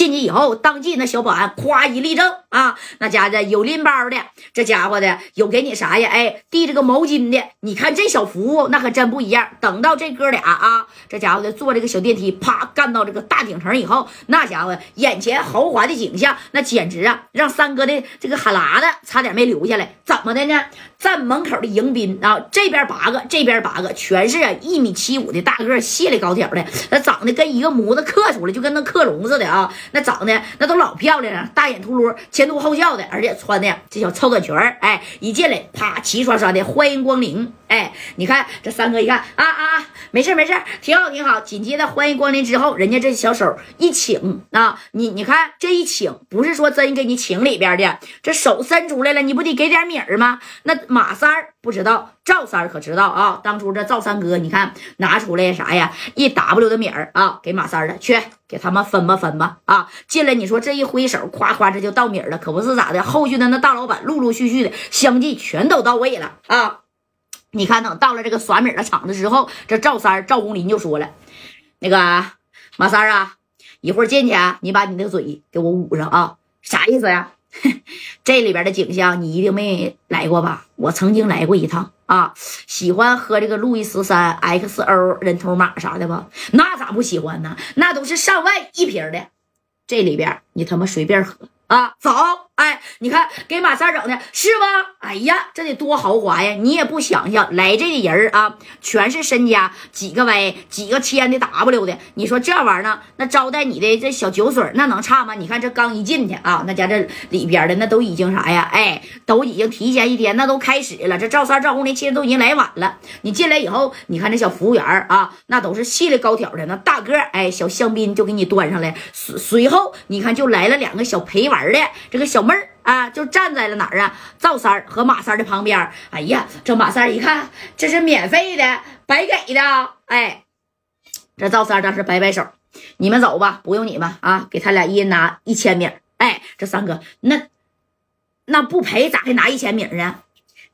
进去以后，当即那小保安夸一立正啊，那家伙有拎包的，这家伙的有给你啥呀？哎，递这个毛巾的。你看这小服务那可真不一样。等到这哥俩啊，这家伙的坐这个小电梯，啪干到这个大顶层以后，那家伙眼前豪华的景象，那简直啊，让三哥的这个哈喇子差点没流下来。怎么的呢？站门口的迎宾啊，这边八个，这边八个，全是啊一米七五的大个，细里高挑的，那长得跟一个模子刻出来，就跟那克隆似的啊。那长得那都老漂亮了，大眼秃噜，前凸后翘的，而且穿的这小超短裙哎，一进来啪齐刷刷的欢迎光临，哎，你看这三哥一看啊啊，没事没事，挺好挺好。紧接着欢迎光临之后，人家这小手一请啊，你你看这一请，不是说真给你请里边的，这手伸出来了，你不得给点米儿吗？那马三儿不知道，赵三儿可知道啊。当初这赵三哥，你看拿出来啥呀？一 W 的米儿啊，给马三儿了，去。给他们分吧分吧啊！进来你说这一挥手，夸夸这就到米儿了，可不是咋的？后续的那大老板陆陆续续的相继全都到位了啊！你看等到了这个耍米的场子之后，这赵三赵红林就说了：“那个马三啊，一会儿进去，你把你那个嘴给我捂上啊！啥意思呀？这里边的景象你一定没来过吧？我曾经来过一趟。”啊，喜欢喝这个路易十三 XO 人头马啥的吧？那咋不喜欢呢？那都是上万一瓶的，这里边你他妈随便喝。啊，走！哎，你看给马三整的是吧？哎呀，这得多豪华呀！你也不想想，来这的人啊，全是身家几个 V、几个千的 W 的。你说这玩意儿呢？那招待你的这小酒水，那能差吗？你看这刚一进去啊，那家这里边的那都已经啥呀？哎，都已经提前一天，那都开始了。这赵三、赵红林其实都已经来晚了。你进来以后，你看这小服务员啊，那都是细里高挑的，那大个哎，小香槟就给你端上来。随随后，你看就来了两个小陪玩。的这个小妹啊，就站在了哪儿啊？赵三儿和马三儿的旁边。哎呀，这马三儿一看，这是免费的，白给的。哎，这赵三儿当时摆摆手，你们走吧，不用你们啊，给他俩一人拿一千米。哎，这三哥，那那不赔咋还拿一千米呢？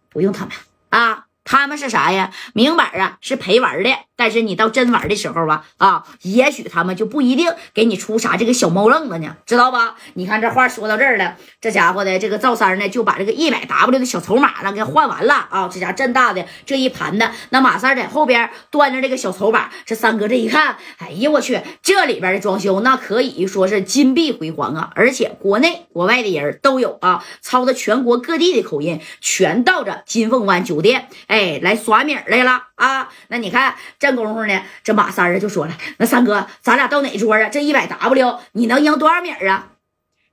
不用他们啊。他们是啥呀？明摆啊是陪玩的，但是你到真玩的时候吧，啊，也许他们就不一定给你出啥这个小猫愣子呢，知道吧？你看这话说到这儿了，这家伙的这个赵三呢，就把这个一百 W 的小筹码呢给换完了啊！这家真大的这一盘子，那马三在后边端着这个小筹码，这三哥这一看，哎呀我去，这里边的装修那可以说是金碧辉煌啊！而且国内国外的人都有啊，操着全国各地的口音，全到这金凤湾酒店，哎。哎，来耍米来了啊！那你看这功夫呢，这马三儿就说了：“那三哥，咱俩到哪桌啊？这一百 W，你能赢多少米啊？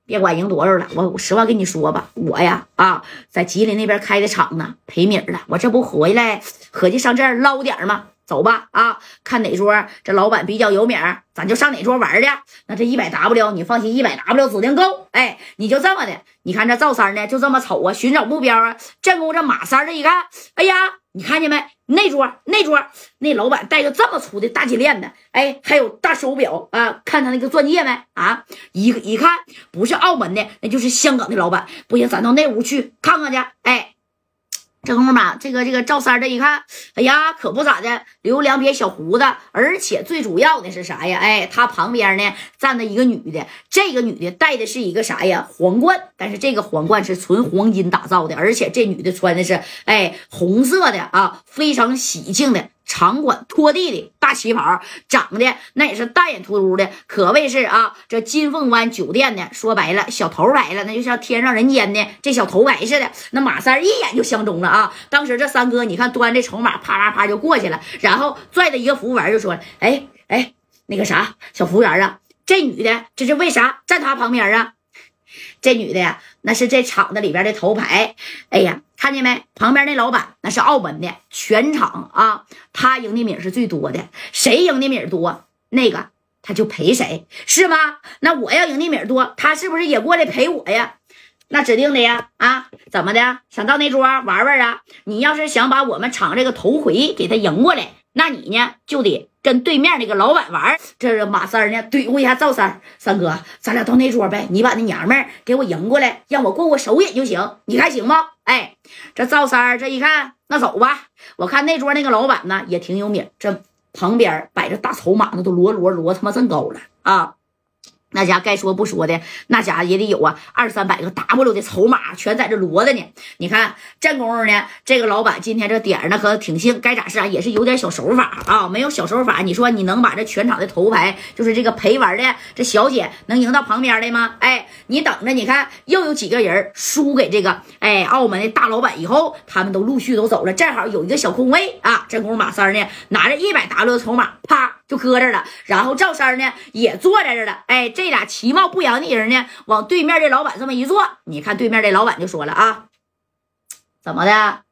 别管赢多少了，我我实话跟你说吧，我呀啊，在吉林那边开的厂呢，赔米了。我这不回来，合计上这儿捞点吗？走吧啊，看哪桌这老板比较有名，咱就上哪桌玩去。那这一百 W，你放心，一百 W 指定够。哎，你就这么的。你看这赵三呢，就这么瞅啊，寻找目标啊。正宫这马三这一看，哎呀，你看见没？那桌那桌那老板戴个这么粗的大金链子，哎，还有大手表啊。看他那个钻戒没？啊，一一看不是澳门的，那就是香港的老板。不行，咱到那屋去看看去。哎。这功夫嘛，这个这个赵三这一看，哎呀，可不咋的，留两撇小胡子，而且最主要的是啥呀？哎，他旁边呢站着一个女的，这个女的戴的是一个啥呀？皇冠，但是这个皇冠是纯黄金打造的，而且这女的穿的是哎红色的啊，非常喜庆的。长款拖地的大旗袍，长得那也是大眼秃噜的，可谓是啊，这金凤湾酒店的，说白了小头白了，那就像天上人间的这小头白似的。那马三一眼就相中了啊！当时这三哥，你看端着筹码，啪啪啪就过去了，然后拽着一个服务员就说：“哎哎，那个啥，小服务员啊，这女的这是为啥站他旁边啊？这女的呀，那是这厂子里边的头牌。哎呀。”看见没？旁边那老板那是澳门的，全场啊，他赢的米是最多的。谁赢的米多，那个他就陪谁，是吗？那我要赢的米多，他是不是也过来陪我呀？那指定的呀！啊，怎么的？想到那桌玩玩啊？你要是想把我们厂这个头回给他赢过来，那你呢就得。跟对面那个老板玩，这是马三呢怼过一下赵三，三哥，咱俩到那桌呗，你把那娘们给我迎过来，让我过过手瘾就行，你看行吗？哎，这赵三这一看，那走吧，我看那桌那个老板呢也挺有名，这旁边摆着大筹码，那都摞摞摞他妈真高了啊！那家该说不说的，那家也得有啊，二三百个 W 的筹码全在这摞着呢。你看这功夫呢，这个老板今天这点儿呢可挺兴，该咋是啊，也是有点小手法啊。没有小手法，你说你能把这全场的头牌，就是这个陪玩的这小姐能赢到旁边的吗？哎，你等着，你看又有几个人输给这个哎澳门的大老板以后，他们都陆续都走了，正好有一个小空位啊。这功夫马三呢拿着一百 W 的筹码，啪就搁这了。然后赵三呢也坐在这了，哎这。俩其貌不扬的人呢，往对面这老板这么一坐，你看对面这老板就说了啊，怎么的，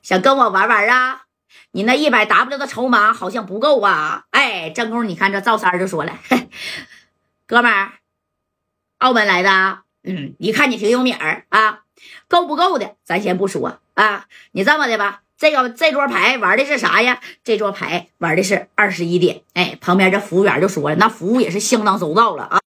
想跟我玩玩啊？你那一百 W 的筹码好像不够啊！哎，正宫，你看这赵三就说了，哥们儿，澳门来的，嗯，一看你挺有名儿啊，够不够的，咱先不说啊，你这么的吧。这个这桌牌玩的是啥呀？这桌牌玩的是二十一点。哎，旁边这服务员就说了，那服务也是相当周到了啊。